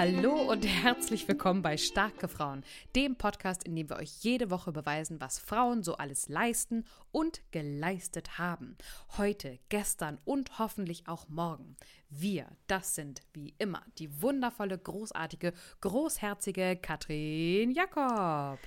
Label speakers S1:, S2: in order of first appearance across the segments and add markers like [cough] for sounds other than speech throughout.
S1: Hallo und herzlich willkommen bei Starke Frauen, dem Podcast, in dem wir euch jede Woche beweisen, was Frauen so alles leisten und geleistet haben. Heute, gestern und hoffentlich auch morgen. Wir, das sind wie immer die wundervolle, großartige, großherzige Katrin Jakob.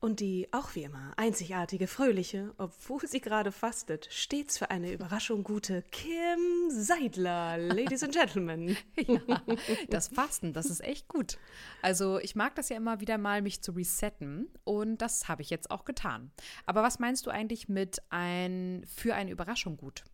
S2: Und die auch wie immer einzigartige, fröhliche, obwohl sie gerade fastet, stets für eine Überraschung gute Kim Seidler, [laughs] Ladies and Gentlemen.
S1: ja, das Fasten, das ist echt gut. Also ich mag das ja immer wieder mal, mich zu resetten und das habe ich jetzt auch getan. Aber was meinst du eigentlich mit ein für eine Überraschung gut?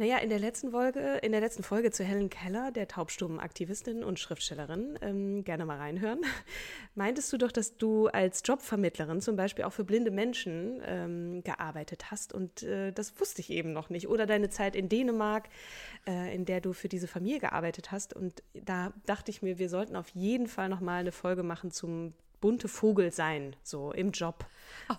S2: Naja, in der letzten Folge, in der letzten Folge zu Helen Keller, der taubstummen Aktivistin und Schriftstellerin, ähm, gerne mal reinhören, [laughs] meintest du doch, dass du als Jobvermittlerin zum Beispiel auch für blinde Menschen ähm, gearbeitet hast und äh, das wusste ich eben noch nicht. Oder deine Zeit in Dänemark, äh, in der du für diese Familie gearbeitet hast und da dachte ich mir, wir sollten auf jeden Fall noch mal eine Folge machen zum bunte Vogel sein, so im Job.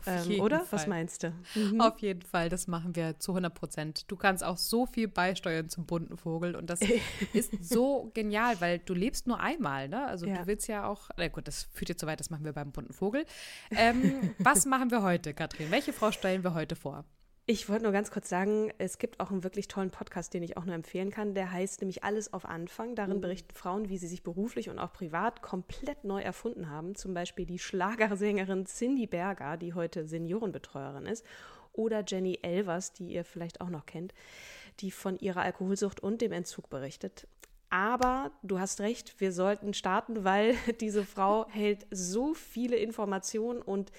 S2: Ähm, oder?
S1: Fall.
S2: Was meinst du?
S1: Mhm. Auf jeden Fall, das machen wir zu 100 Prozent. Du kannst auch so viel beisteuern zum bunten Vogel und das [laughs] ist so genial, weil du lebst nur einmal, ne? Also ja. du willst ja auch, na gut, das führt jetzt so weit, das machen wir beim bunten Vogel. Ähm, was [laughs] machen wir heute, Katrin? Welche Frau stellen wir heute vor?
S2: Ich wollte nur ganz kurz sagen, es gibt auch einen wirklich tollen Podcast, den ich auch nur empfehlen kann. Der heißt nämlich Alles auf Anfang. Darin mhm. berichten Frauen, wie sie sich beruflich und auch privat komplett neu erfunden haben. Zum Beispiel die Schlagersängerin Cindy Berger, die heute Seniorenbetreuerin ist. Oder Jenny Elvers, die ihr vielleicht auch noch kennt, die von ihrer Alkoholsucht und dem Entzug berichtet. Aber du hast recht, wir sollten starten, weil [laughs] diese Frau hält so viele Informationen und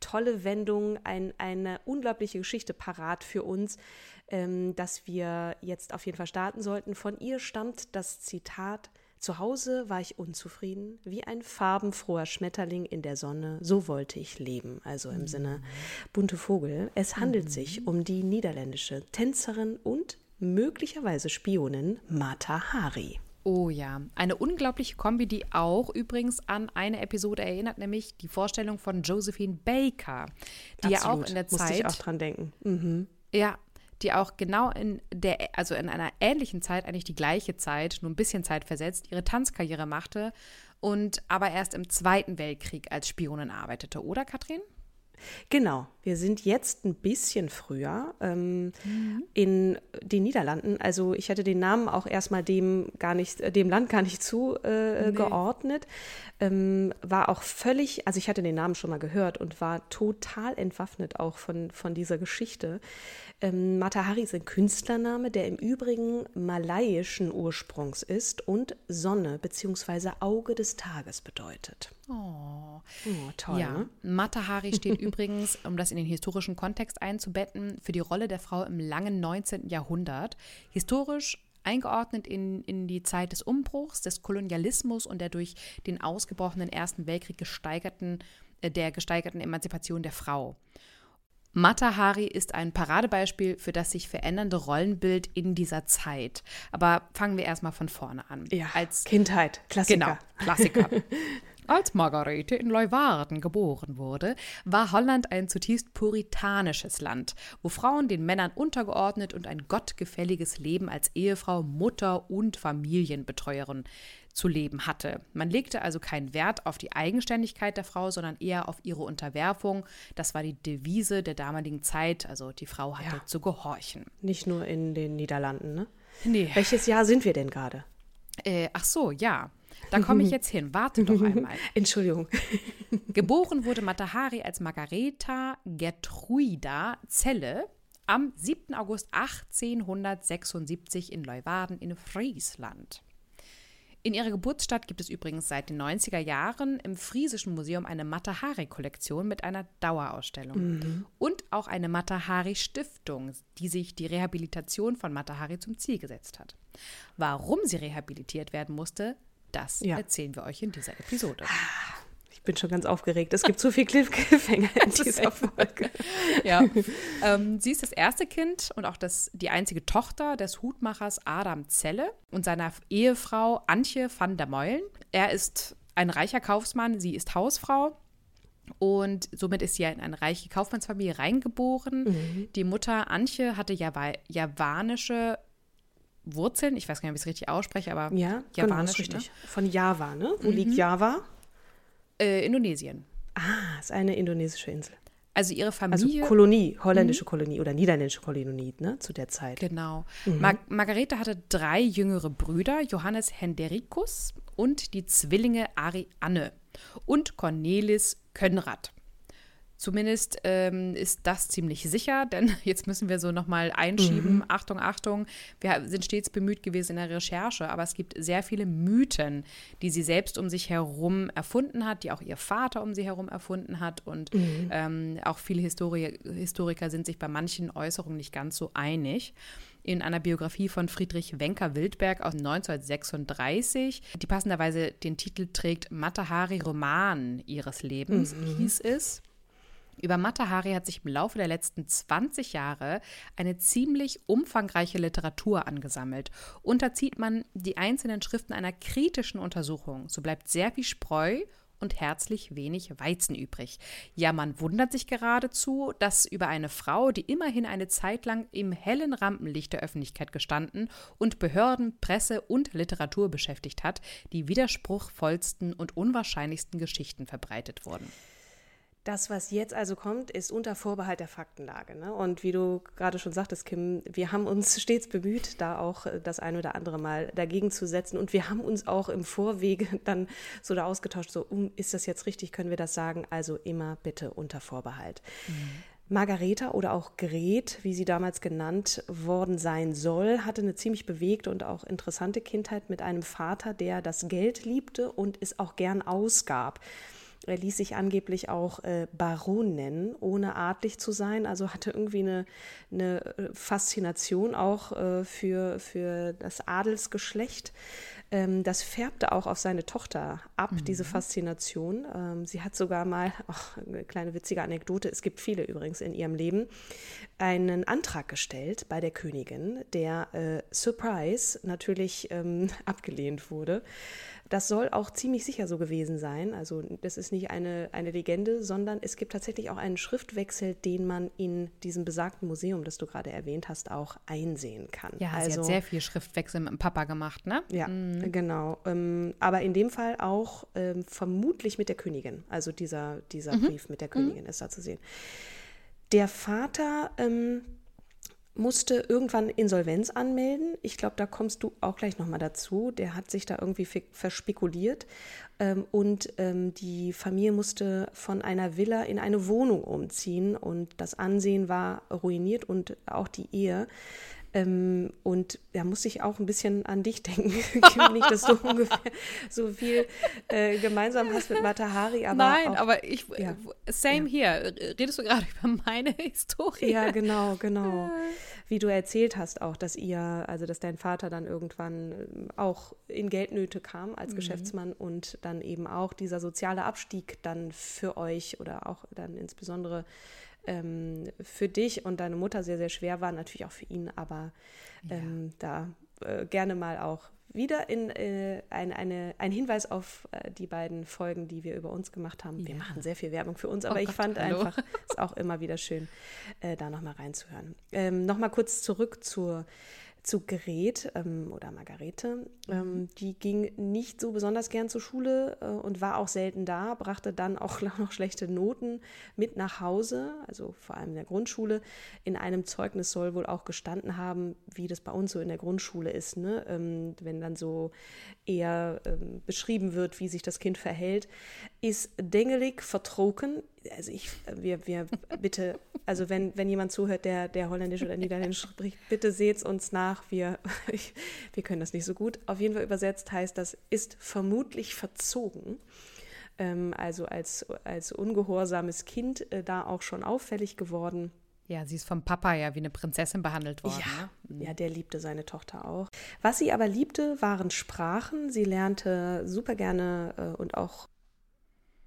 S2: tolle Wendungen, ein, eine unglaubliche Geschichte parat für uns, ähm, dass wir jetzt auf jeden Fall starten sollten. Von ihr stammt das Zitat, zu Hause war ich unzufrieden, wie ein farbenfroher Schmetterling in der Sonne, so wollte ich leben. Also im mhm. Sinne bunte Vogel. Es handelt mhm. sich um die niederländische Tänzerin und möglicherweise Spionin Mata Hari.
S1: Oh ja, eine unglaubliche Kombi, die auch übrigens an eine Episode erinnert, nämlich die Vorstellung von Josephine Baker, die Absolut. ja auch in der Zeit. Musste
S2: ich auch dran denken. Mhm.
S1: Ja, die auch genau in der, also in einer ähnlichen Zeit, eigentlich die gleiche Zeit, nur ein bisschen Zeit versetzt, ihre Tanzkarriere machte und aber erst im Zweiten Weltkrieg als Spionin arbeitete, oder Katrin?
S2: Genau, wir sind jetzt ein bisschen früher ähm, mhm. in den Niederlanden. Also ich hatte den Namen auch erstmal dem gar nicht, äh, dem Land gar nicht [laughs] zugeordnet. Äh, nee. ähm, war auch völlig, also ich hatte den Namen schon mal gehört und war total entwaffnet auch von, von dieser Geschichte. Ähm, Matahari ist ein Künstlername, der im Übrigen malaiischen Ursprungs ist und Sonne bzw. Auge des Tages bedeutet.
S1: Oh, oh toll. Ja, ne? Matahari steht [laughs] übrigens, um das in den historischen Kontext einzubetten, für die Rolle der Frau im langen 19. Jahrhundert. Historisch eingeordnet in, in die Zeit des Umbruchs, des Kolonialismus und der durch den ausgebrochenen Ersten Weltkrieg gesteigerten, äh, der gesteigerten Emanzipation der Frau. Mata Hari ist ein Paradebeispiel für das sich verändernde Rollenbild in dieser Zeit. Aber fangen wir erstmal von vorne an.
S2: Ja, Als Kindheit, Klassiker.
S1: Genau, Klassiker. [laughs] Als Margarete in Leuwarden geboren wurde, war Holland ein zutiefst puritanisches Land, wo Frauen den Männern untergeordnet und ein gottgefälliges Leben als Ehefrau, Mutter und Familienbetreuerin zu leben hatte. Man legte also keinen Wert auf die Eigenständigkeit der Frau, sondern eher auf ihre Unterwerfung. Das war die Devise der damaligen Zeit. Also die Frau hatte ja. zu gehorchen.
S2: Nicht nur in den Niederlanden, ne?
S1: Nee.
S2: Welches Jahr sind wir denn gerade?
S1: Äh, ach so, ja. Da komme ich jetzt hin. Warte doch [laughs] einmal.
S2: Entschuldigung.
S1: Geboren wurde Matahari als Margareta Gertruida Zelle am 7. August 1876 in Leuwarden in Friesland. In ihrer Geburtsstadt gibt es übrigens seit den 90er Jahren im Friesischen Museum eine Matahari-Kollektion mit einer Dauerausstellung. Mhm. Und auch eine Matahari-Stiftung, die sich die Rehabilitation von Matahari zum Ziel gesetzt hat. Warum sie rehabilitiert werden musste, das ja. erzählen wir euch in dieser Episode.
S2: Ich bin schon ganz aufgeregt. Es gibt so viel Cliffhanger in [laughs] dieser Folge.
S1: ja. Ähm, sie ist das erste Kind und auch das, die einzige Tochter des Hutmachers Adam Zelle und seiner Ehefrau Antje van der Meulen. Er ist ein reicher Kaufmann, sie ist Hausfrau. Und somit ist sie in eine reiche Kaufmannsfamilie reingeboren. Mhm. Die Mutter Antje hatte javanische Wurzeln. Ich weiß gar nicht, ob ich es richtig ausspreche, aber
S2: ja, genau, Javanisch. Genau, richtig. Ne? Von Java, ne? Wo mhm. liegt Java?
S1: Äh, Indonesien.
S2: Ah, ist eine indonesische Insel.
S1: Also ihre Familie.
S2: Also Kolonie, holländische mhm. Kolonie oder niederländische Kolonie, ne, zu der Zeit.
S1: Genau. Mhm. Mar Margarete hatte drei jüngere Brüder, Johannes Henderikus und die Zwillinge Arianne und Cornelis Könrad. Zumindest ähm, ist das ziemlich sicher, [laughs] denn jetzt müssen wir so nochmal einschieben. Mhm. Achtung, Achtung, wir sind stets bemüht gewesen in der Recherche, aber es gibt sehr viele Mythen, die sie selbst um sich herum erfunden hat, die auch ihr Vater um sie herum erfunden hat. Und mhm. ähm, auch viele Histori Historiker sind sich bei manchen Äußerungen nicht ganz so einig in einer Biografie von Friedrich Wenker-Wildberg aus 1936, die passenderweise den Titel trägt Matahari Roman ihres Lebens, mhm. hieß es. Über Matahari hat sich im Laufe der letzten 20 Jahre eine ziemlich umfangreiche Literatur angesammelt. Unterzieht man die einzelnen Schriften einer kritischen Untersuchung, so bleibt sehr viel Spreu und herzlich wenig Weizen übrig. Ja, man wundert sich geradezu, dass über eine Frau, die immerhin eine Zeit lang im hellen Rampenlicht der Öffentlichkeit gestanden und Behörden, Presse und Literatur beschäftigt hat, die widerspruchvollsten und unwahrscheinlichsten Geschichten verbreitet wurden.
S2: Das, was jetzt also kommt, ist unter Vorbehalt der Faktenlage. Ne? Und wie du gerade schon sagtest, Kim, wir haben uns [laughs] stets bemüht, da auch äh, das eine oder andere Mal dagegen zu setzen. Und wir haben uns auch im Vorwege [laughs] dann so da ausgetauscht, so, um, ist das jetzt richtig, können wir das sagen? Also immer bitte unter Vorbehalt. Mhm. Margareta oder auch Gret, wie sie damals genannt worden sein soll, hatte eine ziemlich bewegte und auch interessante Kindheit mit einem Vater, der das Geld liebte und es auch gern ausgab. Er ließ sich angeblich auch äh, Baron nennen, ohne adlig zu sein. Also hatte irgendwie eine, eine äh, Faszination auch äh, für, für das Adelsgeschlecht. Ähm, das färbte auch auf seine Tochter ab, mhm. diese Faszination. Ähm, sie hat sogar mal, ach, eine kleine witzige Anekdote, es gibt viele übrigens in ihrem Leben, einen Antrag gestellt bei der Königin, der äh, Surprise natürlich ähm, [laughs] abgelehnt wurde. Das soll auch ziemlich sicher so gewesen sein. Also das ist nicht eine, eine Legende, sondern es gibt tatsächlich auch einen Schriftwechsel, den man in diesem besagten Museum, das du gerade erwähnt hast, auch einsehen kann.
S1: Ja, also, sie hat also sehr viel Schriftwechsel mit dem Papa gemacht, ne?
S2: Ja, mhm. genau. Ähm, aber in dem Fall auch ähm, vermutlich mit der Königin. Also dieser, dieser mhm. Brief mit der Königin mhm. ist da zu sehen. Der Vater ähm, musste irgendwann Insolvenz anmelden. Ich glaube, da kommst du auch gleich nochmal dazu. Der hat sich da irgendwie verspekuliert ähm, und ähm, die Familie musste von einer Villa in eine Wohnung umziehen und das Ansehen war ruiniert und auch die Ehe. Ähm, und da muss ich auch ein bisschen an dich denken, [laughs] nicht, dass du ungefähr so viel äh, gemeinsam hast mit Matahari. Aber
S1: Nein,
S2: auch,
S1: aber ich, ja. same ja. hier. Redest du gerade über meine [laughs] Historie?
S2: Ja, genau, genau. Wie du erzählt hast auch, dass ihr, also dass dein Vater dann irgendwann ähm, auch in Geldnöte kam als mhm. Geschäftsmann und dann eben auch dieser soziale Abstieg dann für euch oder auch dann insbesondere ähm, für dich und deine Mutter sehr, sehr schwer war, natürlich auch für ihn, aber ähm, ja. da äh, gerne mal auch wieder in äh, ein, eine, ein Hinweis auf äh, die beiden Folgen, die wir über uns gemacht haben. Ja. Wir machen sehr viel Werbung für uns, aber oh ich fand hallo. einfach, es ist auch immer wieder schön, äh, da nochmal reinzuhören. Ähm, nochmal kurz zurück zur zu Gret ähm, oder Margarete. Ähm, die ging nicht so besonders gern zur Schule äh, und war auch selten da, brachte dann auch [laughs] noch schlechte Noten mit nach Hause, also vor allem in der Grundschule. In einem Zeugnis soll wohl auch gestanden haben, wie das bei uns so in der Grundschule ist, ne? Ähm, wenn dann so eher ähm, beschrieben wird, wie sich das Kind verhält, ist dengelig vertroken. Also ich, wir, wir bitte, also wenn, wenn jemand zuhört, der, der Holländisch oder Niederländisch spricht, bitte seht uns nach. Wir, ich, [laughs] wir können das nicht so gut. Auf jeden Fall übersetzt heißt das, ist vermutlich verzogen. Ähm, also als, als ungehorsames Kind äh, da auch schon auffällig geworden.
S1: Ja, sie ist vom Papa ja wie eine Prinzessin behandelt worden.
S2: Ja, ne? Mhm. ja, der liebte seine Tochter auch. Was sie aber liebte, waren Sprachen. Sie lernte super gerne äh, und auch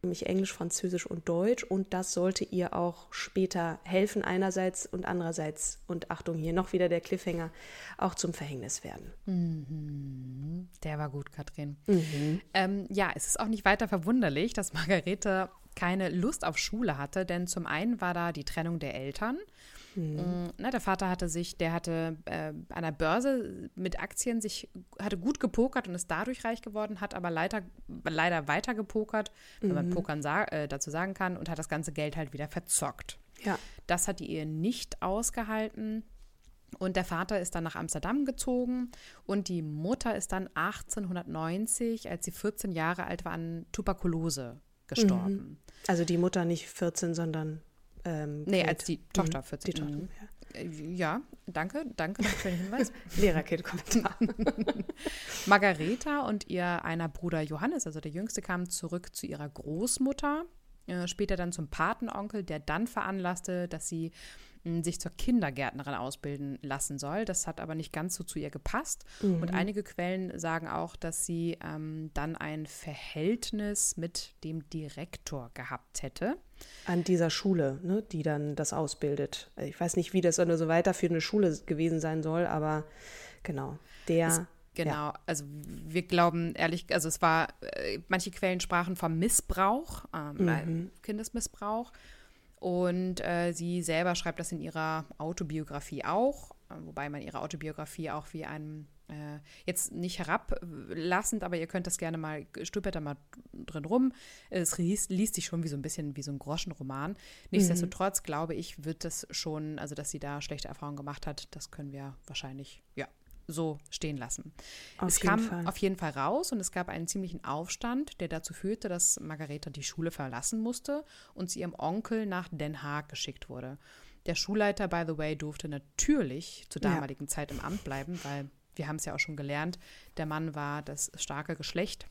S2: nämlich Englisch, Französisch und Deutsch. Und das sollte ihr auch später helfen, einerseits und andererseits, und Achtung, hier noch wieder der Cliffhanger, auch zum Verhängnis werden.
S1: Mhm. Der war gut, Katrin. Mhm. Ähm, ja, es ist auch nicht weiter verwunderlich, dass Margarete keine Lust auf Schule hatte, denn zum einen war da die Trennung der Eltern. Mhm. Ne, der Vater hatte sich, der hatte äh, an der Börse mit Aktien sich, hatte gut gepokert und ist dadurch reich geworden, hat aber leider, leider weiter gepokert, mhm. wenn man mhm. Pokern sa äh, dazu sagen kann, und hat das ganze Geld halt wieder verzockt.
S2: Ja.
S1: Das hat die Ehe nicht ausgehalten. Und der Vater ist dann nach Amsterdam gezogen und die Mutter ist dann 1890, als sie 14 Jahre alt war, an Tuberkulose gestorben. Mhm.
S2: Also die Mutter nicht 14, sondern
S1: ähm, nee, als die Tochter 14. Die Tochter, ja. Äh, ja, danke, danke für den Hinweis. [laughs]
S2: Lehrerkind-Kommentar. [laughs]
S1: Margareta und ihr einer Bruder Johannes, also der Jüngste, kamen zurück zu ihrer Großmutter, äh, später dann zum Patenonkel, der dann veranlasste, dass sie sich zur Kindergärtnerin ausbilden lassen soll. Das hat aber nicht ganz so zu ihr gepasst. Mhm. Und einige Quellen sagen auch, dass sie ähm, dann ein Verhältnis mit dem Direktor gehabt hätte.
S2: An dieser Schule, ne, die dann das ausbildet. Ich weiß nicht, wie das so weiterführende Schule gewesen sein soll, aber genau, der. Es,
S1: genau, ja. also wir glauben ehrlich, also es war, äh, manche Quellen sprachen vom Missbrauch, ähm, mhm. Kindesmissbrauch. Und äh, sie selber schreibt das in ihrer Autobiografie auch, äh, wobei man ihre Autobiografie auch wie einem äh, jetzt nicht herablassend, aber ihr könnt das gerne mal, stöbert da mal drin rum. Es liest, liest sich schon wie so ein bisschen wie so ein Groschenroman. Nichtsdestotrotz mhm. glaube ich, wird das schon, also dass sie da schlechte Erfahrungen gemacht hat, das können wir wahrscheinlich, ja, so stehen lassen. Auf es kam Fall. auf jeden Fall raus und es gab einen ziemlichen Aufstand, der dazu führte, dass Margareta die Schule verlassen musste und zu ihrem Onkel nach Den Haag geschickt wurde. Der Schulleiter, by the way, durfte natürlich zur damaligen ja. Zeit im Amt bleiben, weil wir haben es ja auch schon gelernt, der Mann war das starke Geschlecht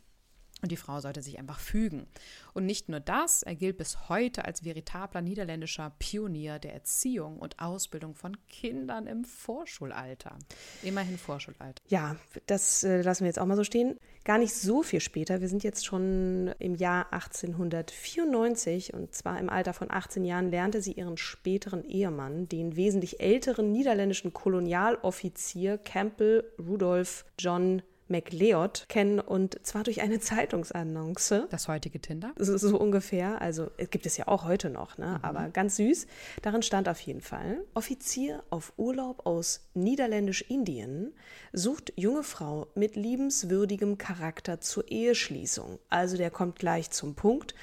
S1: und die Frau sollte sich einfach fügen. Und nicht nur das, er gilt bis heute als veritabler niederländischer Pionier der Erziehung und Ausbildung von Kindern im Vorschulalter. Immerhin Vorschulalter.
S2: Ja, das äh, lassen wir jetzt auch mal so stehen. Gar nicht so viel später, wir sind jetzt schon im Jahr 1894 und zwar im Alter von 18 Jahren lernte sie ihren späteren Ehemann, den wesentlich älteren niederländischen Kolonialoffizier Campbell Rudolph John McLeod kennen und zwar durch eine Zeitungsannonce.
S1: Das heutige Tinder?
S2: So, so ungefähr. Also gibt es ja auch heute noch, ne? Mhm. aber ganz süß. Darin stand auf jeden Fall: Offizier auf Urlaub aus Niederländisch-Indien sucht junge Frau mit liebenswürdigem Charakter zur Eheschließung. Also der kommt gleich zum Punkt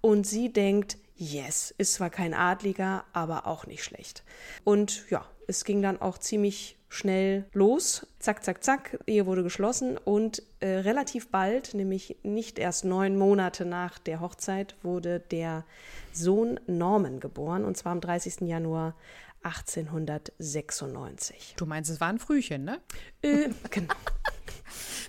S2: und sie denkt, yes, ist zwar kein Adliger, aber auch nicht schlecht. Und ja, es ging dann auch ziemlich schnell los. Zack, zack, zack, Ehe wurde geschlossen und äh, relativ bald, nämlich nicht erst neun Monate nach der Hochzeit, wurde der Sohn Norman geboren und zwar am 30. Januar 1896.
S1: Du meinst, es war ein Frühchen, ne?
S2: Äh, genau. [laughs]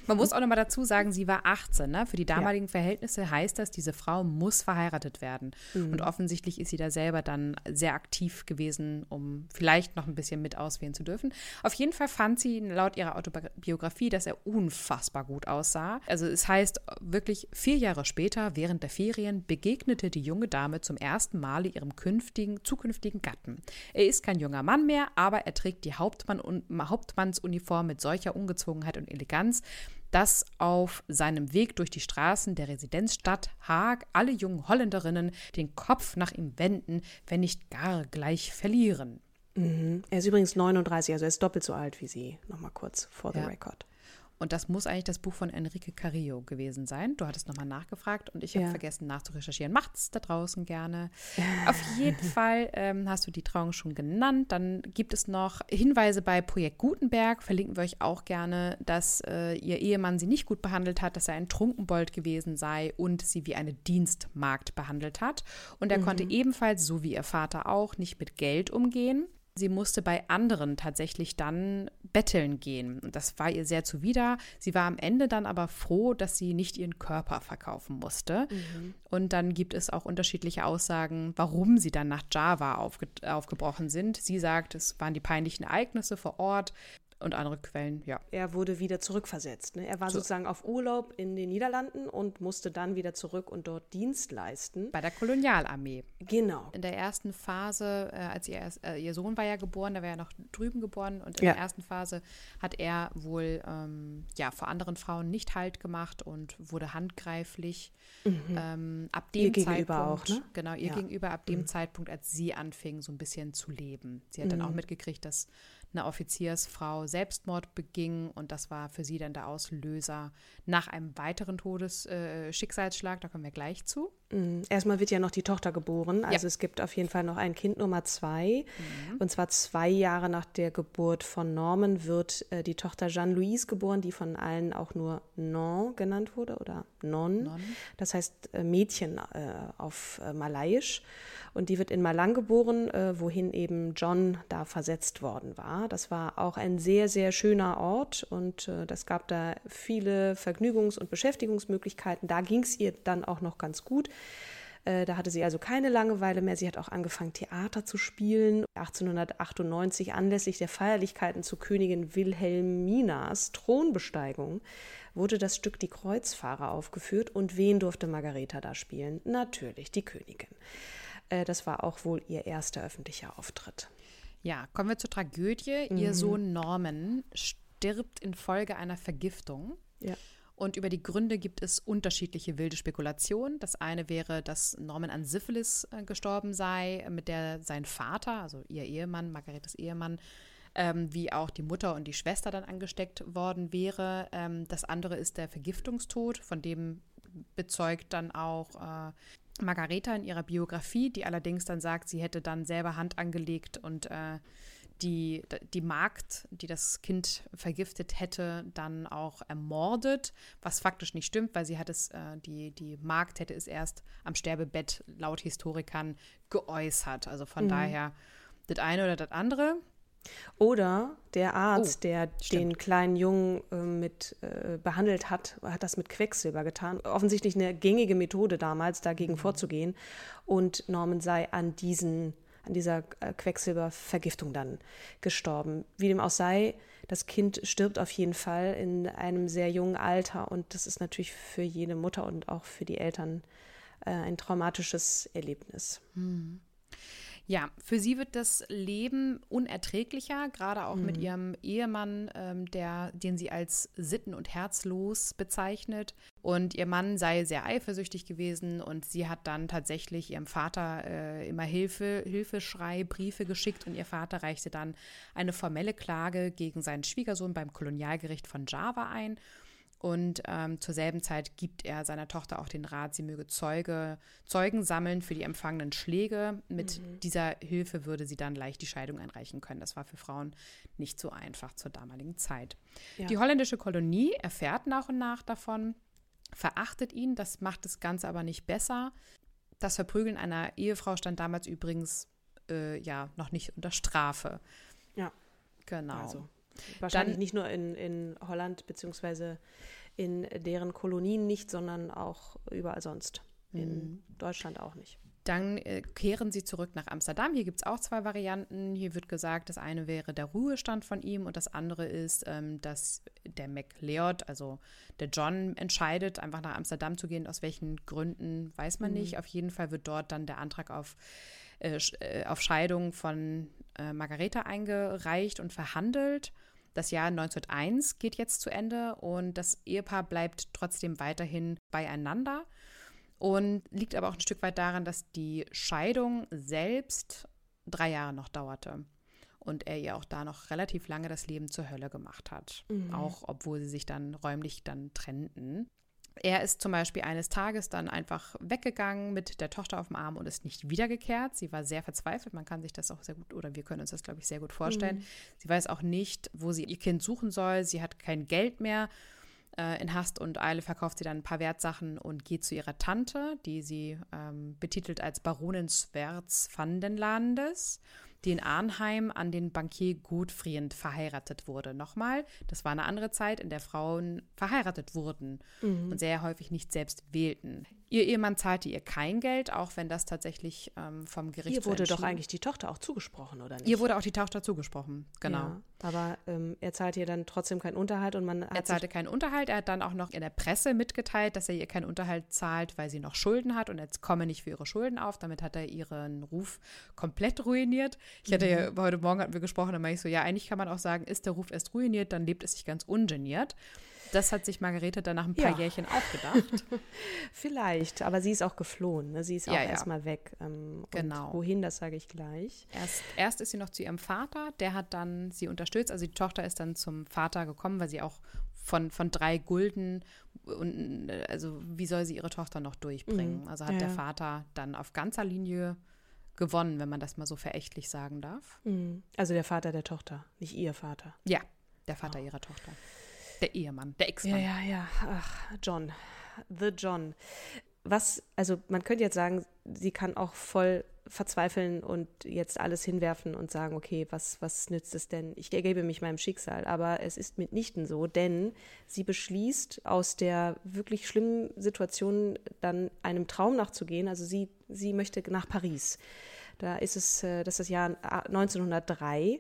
S1: Man muss auch noch mal dazu sagen, sie war 18. Ne? Für die damaligen ja. Verhältnisse heißt das, diese Frau muss verheiratet werden. Mhm. Und offensichtlich ist sie da selber dann sehr aktiv gewesen, um vielleicht noch ein bisschen mit auswählen zu dürfen. Auf jeden Fall fand sie laut ihrer Autobiografie, dass er unfassbar gut aussah. Also es heißt wirklich, vier Jahre später, während der Ferien, begegnete die junge Dame zum ersten Male ihrem künftigen, zukünftigen Gatten. Er ist kein junger Mann mehr, aber er trägt die Hauptmann Hauptmannsuniform mit solcher Ungezwungenheit und Eleganz, dass auf seinem Weg durch die Straßen der Residenzstadt Haag alle jungen Holländerinnen den Kopf nach ihm wenden, wenn nicht gar gleich verlieren.
S2: Mhm. Er ist übrigens 39, also er ist doppelt so alt wie sie. Nochmal kurz for the
S1: Ja.
S2: record.
S1: Und das muss eigentlich das Buch von Enrique Carrillo gewesen sein. Du hattest nochmal nachgefragt und ich habe
S2: Ja.
S1: vergessen nachzurecherchieren. Macht's da draußen gerne. [laughs] Auf jeden Fall ähm, hast du die Trauung schon genannt. Dann gibt es noch Hinweise bei Projekt Gutenberg. Verlinken wir euch auch gerne, dass äh, ihr Ehemann sie nicht gut behandelt hat, dass er ein Trunkenbold gewesen sei und sie wie eine Dienstmagd behandelt hat. Und er konnte ebenfalls, so wie ihr Vater auch, nicht mit Geld umgehen. Sie musste bei anderen tatsächlich dann betteln gehen. Und das war ihr sehr zuwider. Sie war am Ende dann aber froh, dass sie nicht ihren Körper verkaufen musste. Und dann gibt es auch unterschiedliche Aussagen, warum sie dann nach Java aufge aufgebrochen sind. Sie sagt, es waren die peinlichen Ereignisse vor Ort. Und andere Quellen, ja.
S2: Er wurde wieder zurückversetzt. Ne? Er war sozusagen auf Urlaub in den Niederlanden und musste dann wieder zurück und dort Dienst leisten.
S1: Bei der Kolonialarmee.
S2: Genau.
S1: In der ersten Phase, äh, als ihr, äh, ihr Sohn war ja geboren, der war ja noch drüben geboren und in
S2: Ja.
S1: der ersten Phase hat er wohl ähm, ja vor anderen Frauen nicht Halt gemacht und wurde handgreiflich. Ähm, ab dem
S2: Ihr gegenüber
S1: Zeitpunkt,
S2: auch, ne?
S1: genau, ihr
S2: Ja.
S1: gegenüber ab dem Zeitpunkt, als sie anfing, so ein bisschen zu leben. Sie hat dann auch mitgekriegt, dass eine Offiziersfrau Selbstmord beging und das war für sie dann der Auslöser nach einem weiteren Todesschicksalsschlag. Äh, da kommen wir gleich zu.
S2: Mm, Erstmal wird ja noch die Tochter geboren. Also es gibt auf jeden Fall noch ein Kind Nummer zwei. Und zwar zwei Jahre nach der Geburt von Norman wird äh, die Tochter Jeanne-Louise geboren, die von allen auch nur Non genannt wurde oder Non. Das heißt äh, Mädchen äh, auf äh, Malayisch. Und die wird in Malang geboren, äh, wohin eben John da versetzt worden war. Das war auch ein sehr, sehr schöner Ort und äh, das gab da viele Vergnügungs- und Beschäftigungsmöglichkeiten. Da ging es ihr dann auch noch ganz gut. Äh, Da hatte sie also keine Langeweile mehr. Sie hat auch angefangen, Theater zu spielen. 1898 anlässlich der Feierlichkeiten zu Königin Wilhelminas Thronbesteigung wurde das Stück Die Kreuzfahrer aufgeführt. Und wen durfte Margareta da spielen? Natürlich die Königin. Äh, Das war auch wohl ihr erster öffentlicher Auftritt.
S1: Ja, kommen wir zur Tragödie. Ihr Sohn Norman stirbt infolge einer Vergiftung.
S2: Ja.
S1: Und über die Gründe gibt es unterschiedliche wilde Spekulationen. Das eine wäre, dass Norman an Syphilis äh, gestorben sei, mit der sein Vater, also ihr Ehemann, Margaretes Ehemann, ähm, wie auch die Mutter und die Schwester dann angesteckt worden wäre. Ähm, das andere ist der Vergiftungstod, von dem bezeugt dann auch äh, Margareta in ihrer Biografie, die allerdings dann sagt, sie hätte dann selber Hand angelegt und äh, die, die Magd, die das Kind vergiftet hätte, dann auch ermordet, was faktisch nicht stimmt, weil sie hat es, äh, die, die Magd hätte es erst am Sterbebett laut Historikern geäußert. Also von daher das eine oder das andere.
S2: Oder der Arzt,
S1: Oh,
S2: der den kleinen Jungen äh, mit äh, behandelt hat, hat das mit Quecksilber getan. Offensichtlich eine gängige Methode damals, dagegen
S1: Mhm.
S2: vorzugehen. Und Norman sei an diesen an dieser äh, Quecksilbervergiftung dann gestorben. Wie dem auch sei, das Kind stirbt auf jeden Fall in einem sehr jungen Alter und das ist natürlich für jede Mutter und auch für die Eltern äh, ein traumatisches Erlebnis.
S1: Ja, für sie wird das Leben unerträglicher, gerade auch mit ihrem Ehemann, ähm, der, den sie als sitten- und herzlos bezeichnet. Und ihr Mann sei sehr eifersüchtig gewesen und sie hat dann tatsächlich ihrem Vater äh, immer Hilfe, Hilfeschrei, Briefe geschickt und ihr Vater reichte dann eine formelle Klage gegen seinen Schwiegersohn beim Kolonialgericht von Java ein. Und ähm, zur selben Zeit gibt er seiner Tochter auch den Rat, sie möge Zeuge, Zeugen sammeln für die empfangenen Schläge. Mit dieser Hilfe würde sie dann leicht die Scheidung einreichen können. Das war für Frauen nicht so einfach zur damaligen Zeit.
S2: Ja.
S1: Die holländische Kolonie erfährt nach und nach davon, verachtet ihn, das macht das Ganze aber nicht besser. Das Verprügeln einer Ehefrau stand damals übrigens äh, ja noch nicht unter Strafe.
S2: Ja.
S1: Genau.
S2: Also wahrscheinlich
S1: Dann-
S2: nicht nur in, in Holland beziehungsweise in deren Kolonien nicht, sondern auch überall sonst. In Deutschland auch nicht.
S1: Dann äh, kehren sie zurück nach Amsterdam. Hier gibt es auch zwei Varianten. Hier wird gesagt, das eine wäre der Ruhestand von ihm und das andere ist, ähm, dass der MacLeod, also der John, entscheidet, einfach nach Amsterdam zu gehen. Aus welchen Gründen, weiß man nicht. Auf jeden Fall wird dort dann der Antrag auf, äh, äh, auf Scheidung von äh, Margareta eingereicht und verhandelt. Das Jahr 1901 geht jetzt zu Ende und das Ehepaar bleibt trotzdem weiterhin beieinander. Und liegt aber auch ein Stück weit daran, dass die Scheidung selbst drei Jahre noch dauerte. und er ihr auch da noch relativ lange das Leben zur Hölle gemacht hat. Mhm. Auch obwohl sie sich dann räumlich dann trennten. Er ist zum Beispiel eines Tages dann einfach weggegangen mit der Tochter auf dem Arm und ist nicht wiedergekehrt. Sie war sehr verzweifelt. Man kann sich das auch sehr gut, oder wir können uns das, glaube ich, sehr gut vorstellen. Mhm. Sie weiß auch nicht, wo sie ihr Kind suchen soll. Sie hat kein Geld mehr. Äh, in Hast und Eile verkauft sie dann ein paar Wertsachen und geht zu ihrer Tante, die sie ähm, betitelt als Baronin Swerz van den Landes die in Arnheim an den Bankier Gutfried verheiratet wurde. Nochmal, das war eine andere Zeit, in der Frauen verheiratet wurden mhm. und sehr häufig nicht selbst wählten. Ihr Ehemann zahlte ihr kein Geld, auch wenn das tatsächlich ähm, vom Gericht
S2: Ihr wurde doch eigentlich die Tochter auch zugesprochen, oder nicht?
S1: Ihr wurde auch die Tochter zugesprochen, genau.
S2: Ja, aber ähm, er zahlte ihr dann trotzdem keinen Unterhalt und man
S1: Er zahlte keinen Unterhalt. Er hat dann auch noch in der Presse mitgeteilt, dass er ihr keinen Unterhalt zahlt, weil sie noch Schulden hat und jetzt komme nicht für ihre Schulden auf. Damit hat er ihren Ruf komplett ruiniert. Ich hatte ja, mhm. heute Morgen hatten wir gesprochen, da meinte ich so, ja, eigentlich kann man auch sagen, ist der Ruf erst ruiniert, dann lebt es sich ganz ungeniert. Das hat sich Margarete dann nach ein paar ja. Jährchen auch gedacht. [laughs]
S2: Vielleicht, aber sie ist auch geflohen. Ne? Sie ist auch ja, ja. erstmal weg. Ähm, genau. wohin, das sage ich gleich.
S1: Erst, erst ist sie noch zu ihrem Vater, der hat dann sie unterstützt. Also die Tochter ist dann zum Vater gekommen, weil sie auch von, von drei Gulden und also wie soll sie ihre Tochter noch durchbringen? Mhm. Also hat der Vater dann auf ganzer Linie gewonnen, wenn man das mal so verächtlich sagen darf.
S2: Mhm. Also der Vater der Tochter, nicht ihr Vater.
S1: Ja, der Vater oh. ihrer Tochter. Der Ehemann, der Ex-Mann.
S2: Ja, ja, ja. Ach, John. The John. Was, also man könnte jetzt sagen, sie kann auch voll verzweifeln und jetzt alles hinwerfen und sagen, okay, was, was nützt es denn? Ich ergebe mich meinem Schicksal. Aber es ist mitnichten so, denn sie beschließt, aus der wirklich schlimmen Situation dann einem Traum nachzugehen. Also sie, sie möchte nach Paris. Da ist es, äh, das ist das Jahr 1903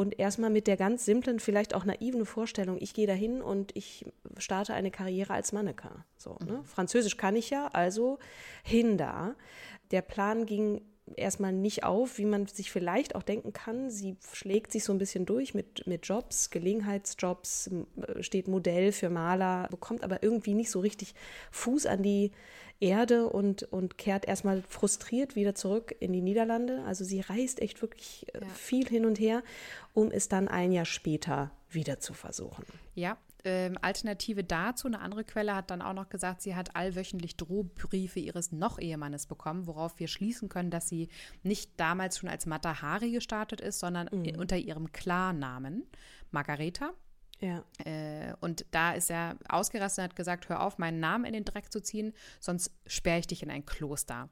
S2: und erstmal mit der ganz simplen, vielleicht auch naiven Vorstellung, ich gehe dahin und ich starte eine Karriere als Mannequin. So, ne? Mhm. Französisch kann ich ja, also hin da. Der Plan ging erstmal nicht auf, wie man sich vielleicht auch denken kann. Sie schlägt sich so ein bisschen durch mit, mit Jobs, Gelegenheitsjobs, steht Modell für Maler, bekommt aber irgendwie nicht so richtig Fuß an die Erde und, und kehrt erstmal frustriert wieder zurück in die Niederlande. Also sie reist echt wirklich äh, ja. viel hin und her, um es dann ein Jahr später wieder zu versuchen.
S1: Ja, ähm, Alternative dazu, eine andere Quelle hat dann auch noch gesagt, sie hat allwöchentlich Drohbriefe ihres Noch-Ehemannes bekommen, worauf wir schließen können, dass sie nicht damals schon als Matahari gestartet ist, sondern mhm. unter ihrem Klarnamen Margareta.
S2: Ja.
S1: Äh, und da ist er ausgerastet und hat gesagt, hör auf, meinen Namen in den Dreck zu ziehen, sonst sperre ich dich in ein Kloster.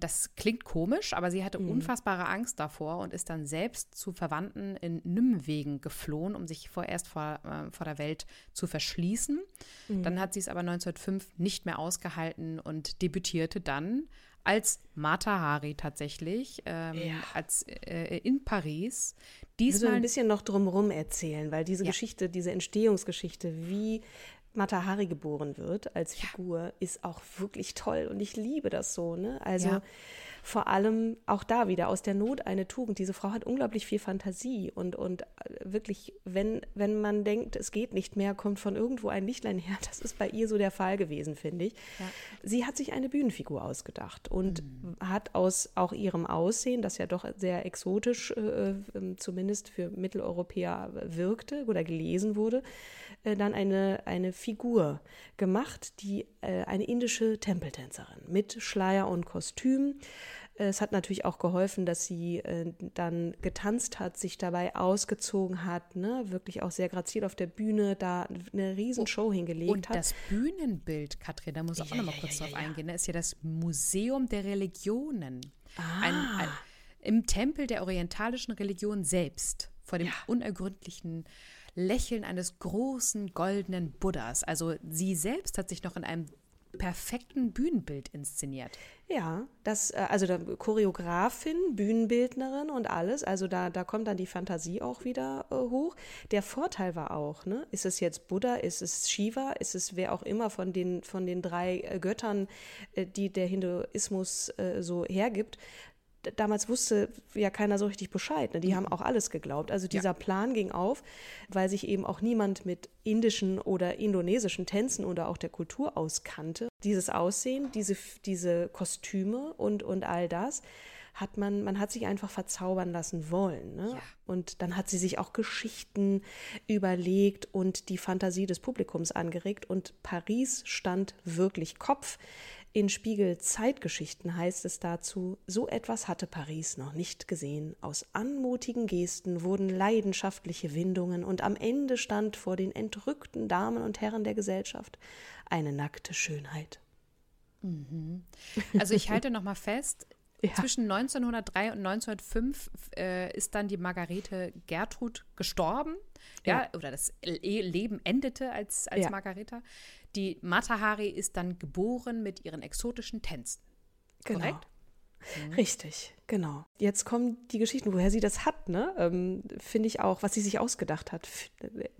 S1: Das klingt komisch, aber sie hatte mhm. unfassbare Angst davor und ist dann selbst zu Verwandten in Nymwegen geflohen, um sich vorerst vor, äh, vor der Welt zu verschließen. Mhm. Dann hat sie es aber 1905 nicht mehr ausgehalten und debütierte dann als Mata Hari tatsächlich, ähm, ja. als äh, in Paris.
S2: Diesmal ein bisschen noch drumherum erzählen, weil diese ja. Geschichte, diese Entstehungsgeschichte, wie Mata Hari geboren wird als Figur, ja. ist auch wirklich toll und ich liebe das so. Ne? Also vor allem auch da wieder aus der Not eine Tugend. Diese Frau hat unglaublich viel Fantasie und, und wirklich, wenn, wenn man denkt, es geht nicht mehr, kommt von irgendwo ein Lichtlein her. Das ist bei ihr so der Fall gewesen, finde ich. Ja. Sie hat sich eine Bühnenfigur ausgedacht und mhm. hat aus auch ihrem Aussehen, das ja doch sehr exotisch, äh, äh zumindest für Mitteleuropäer wirkte oder gelesen wurde, äh, dann eine, eine Figur gemacht, die äh, eine indische Tempeltänzerin mit Schleier und Kostüm. Es hat natürlich auch geholfen, dass sie äh, dann getanzt hat, sich dabei ausgezogen hat, ne? wirklich auch sehr grazil auf der Bühne, da eine Riesenshow oh, hingelegt
S1: und
S2: hat.
S1: Und das Bühnenbild, Katrin, da muss ich ja, auch noch mal kurz ja, ja, drauf eingehen, ist ja das Museum der Religionen. Ah. Ein, ein, Im Tempel der orientalischen Religion selbst, vor dem unergründlichen Lächeln eines großen goldenen Buddhas. Also sie selbst hat sich noch in einem perfekten Bühnenbild inszeniert.
S2: Ja, das, äh, also da, Choreografin, Bühnenbildnerin und alles, also da, da kommt dann die Fantasie auch wieder äh, hoch. Der Vorteil war auch, ne, ist es jetzt Buddha, ist es Shiva, ist es wer auch immer von den, von den drei äh, Göttern, äh, die der Hinduismus äh, so hergibt, damals wusste ja keiner so richtig Bescheid. Ne? Die mhm. haben auch alles geglaubt. Also dieser ja. Plan ging auf, weil sich eben auch niemand mit indischen oder indonesischen Tänzen oder auch der Kultur auskannte. Dieses Aussehen, diese, diese Kostüme und, und all das hat man, man hat sich einfach verzaubern lassen wollen. Ne? Ja. Und dann hat sie sich auch Geschichten überlegt und die Fantasie des Publikums angeregt. Und Paris stand wirklich Kopf. In Spiegel Zeitgeschichten heißt es dazu, so etwas hatte Paris noch nicht gesehen. Aus anmutigen Gesten wurden leidenschaftliche Windungen und am Ende stand vor den entrückten Damen und Herren der Gesellschaft eine nackte Schönheit.
S1: Mhm. Also ich halte noch mal fest, ja. zwischen 1903 und 1905 äh, ist dann die Margarete Gertrud gestorben. Ja, ja. oder das Leben endete als, als ja. Margareta. Die Matahari ist dann geboren mit ihren exotischen Tänzen.
S2: Genau. Korrekt? Mhm. Richtig, genau. Jetzt kommen die Geschichten, woher sie das hat, ne? Ähm, finde ich auch, was sie sich ausgedacht hat.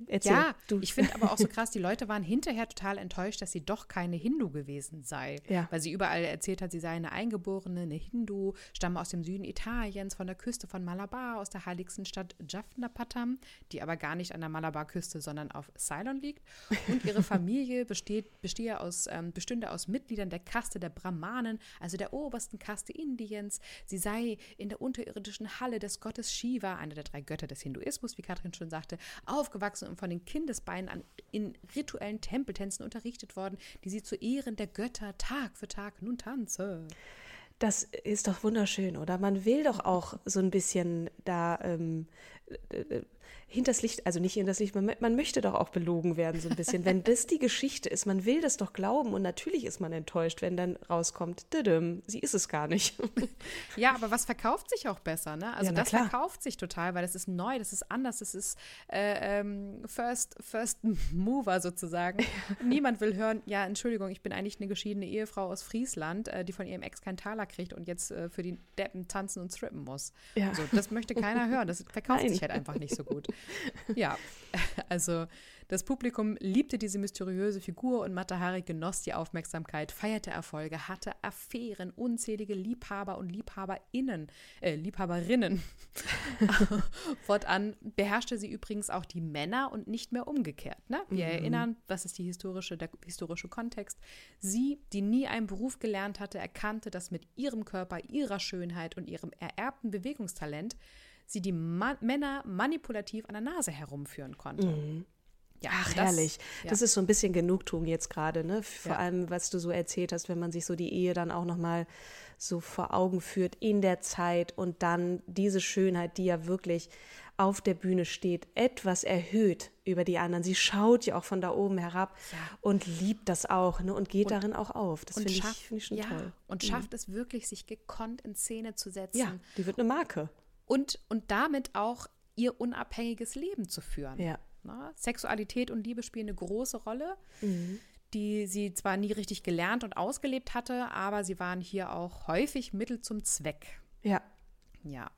S1: Erzähl, ja, du. ich finde aber auch so [laughs] krass, die Leute waren hinterher total enttäuscht, dass sie doch keine Hindu gewesen sei. Ja. Weil sie überall erzählt hat, sie sei eine Eingeborene, eine Hindu, stamme aus dem Süden Italiens, von der Küste von Malabar, aus der heiligsten Stadt Jaffnapatam, die aber gar nicht an der Malabar-Küste, sondern auf Ceylon liegt. Und ihre [laughs] Familie besteht, bestehe aus, ähm, bestünde aus Mitgliedern der Kaste der Brahmanen, also der obersten Kaste Indiens. Sie sei in der unterirdischen Halle des Gottes Shiva, einer der drei Götter des Hinduismus, wie Katrin schon sagte, aufgewachsen und von den Kindesbeinen an in rituellen Tempeltänzen unterrichtet worden, die sie zu Ehren der Götter Tag für Tag nun tanze.
S2: Das ist doch wunderschön, oder? Man will doch auch so ein bisschen da ähm, hinters Licht, also nicht hinters Licht, man, man, möchte doch auch belogen werden so ein bisschen. wenn [laughs] das die Geschichte ist, man will das doch glauben und natürlich ist man enttäuscht, wenn dann rauskommt, sie ist es gar nicht. [laughs]
S1: ja, aber was verkauft sich auch besser, ne? Also ja, das klar. verkauft sich total, weil das ist neu, das ist anders, das ist äh, ähm, First, First Mover sozusagen. [laughs] Niemand will hören, ja, Entschuldigung, ich bin eigentlich eine geschiedene Ehefrau aus Friesland, äh, die von ihrem Ex keinen Taler kriegt und jetzt äh, für die Deppen tanzen und strippen muss. Ja. Also, das möchte keiner hören, das verkauft Nein. sich halt einfach nicht so gut. [laughs] Ja, [laughs] also das Publikum liebte diese mysteriöse Figur und Matahari genoss die Aufmerksamkeit, feierte Erfolge, hatte Affären, unzählige Liebhaber und Liebhaberinnen, äh, Liebhaberinnen. [laughs] Fortan beherrschte sie übrigens auch die Männer und nicht mehr umgekehrt. Ne? Wir mhm. erinnern, was ist die historische, der historische Kontext. Sie, die nie einen Beruf gelernt hatte, erkannte, dass mit ihrem Körper, ihrer Schönheit und ihrem ererbten Bewegungstalent sie die Ma Männer manipulativ an der Nase herumführen konnte. Mhm.
S2: Ja, Ach, das, herrlich. Ja. Das ist so ein bisschen Genugtuung jetzt gerade, ne? Vor ja. allem, was du so erzählt hast, wenn man sich so die Ehe dann auch nochmal so vor Augen führt in der Zeit und dann diese Schönheit, die ja wirklich auf der Bühne steht, etwas erhöht über die anderen. Sie schaut ja auch von da oben herab ja. und liebt das auch ne? und geht und, darin auch auf. Das finde ich, find ich schon toll.
S1: Und mhm. schafft es wirklich, sich gekonnt in Szene zu setzen.
S2: Ja, die wird eine Marke
S1: und, und damit auch ihr unabhängiges Leben zu führen. Ja. Na, Sexualität und Liebe spielen eine große Rolle, mhm. die sie zwar nie richtig gelernt und ausgelebt hatte, aber sie waren hier auch häufig Mittel zum Zweck.
S2: Ja.
S1: Ja.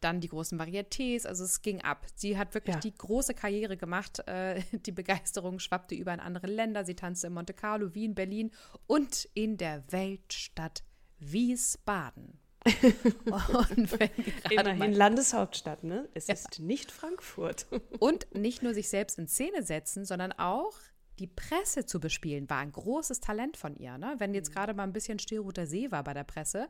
S1: Dann die großen Varietés, also es ging ab. Sie hat wirklich ja. die große Karriere gemacht. Äh, [laughs] die Begeisterung schwappte über in andere Länder. Sie tanzte in Monte Carlo, Wien, Berlin und in der Weltstadt Wiesbaden.
S2: Immerhin Landeshauptstadt, ne? Es ja. ist nicht Frankfurt. [laughs]
S1: Und nicht nur sich selbst in Szene setzen, sondern auch die Presse zu bespielen, war ein großes Talent von ihr. Ne? Wenn jetzt mhm. gerade mal ein bisschen Stillroter See war bei der Presse,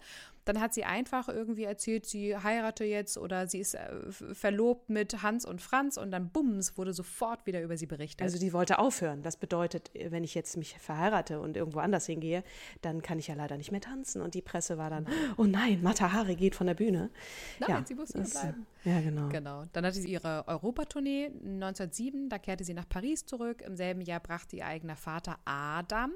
S1: dann hat sie einfach irgendwie erzählt, sie heirate jetzt oder sie ist äh, verlobt mit Hans und Franz und dann bums, wurde sofort wieder über sie berichtet.
S2: Also die wollte aufhören. Das bedeutet, wenn ich jetzt mich verheirate und irgendwo anders hingehe, dann kann ich ja leider nicht mehr tanzen. Und die Presse war dann, oh nein, Mata Hari geht von der Bühne.
S1: Nein, ja, sie muss das, bleiben.
S2: Ja, genau.
S1: Genau. Dann hatte sie ihre Europatournee 1907, da kehrte sie nach Paris zurück. Im selben Jahr brachte ihr eigener Vater Adam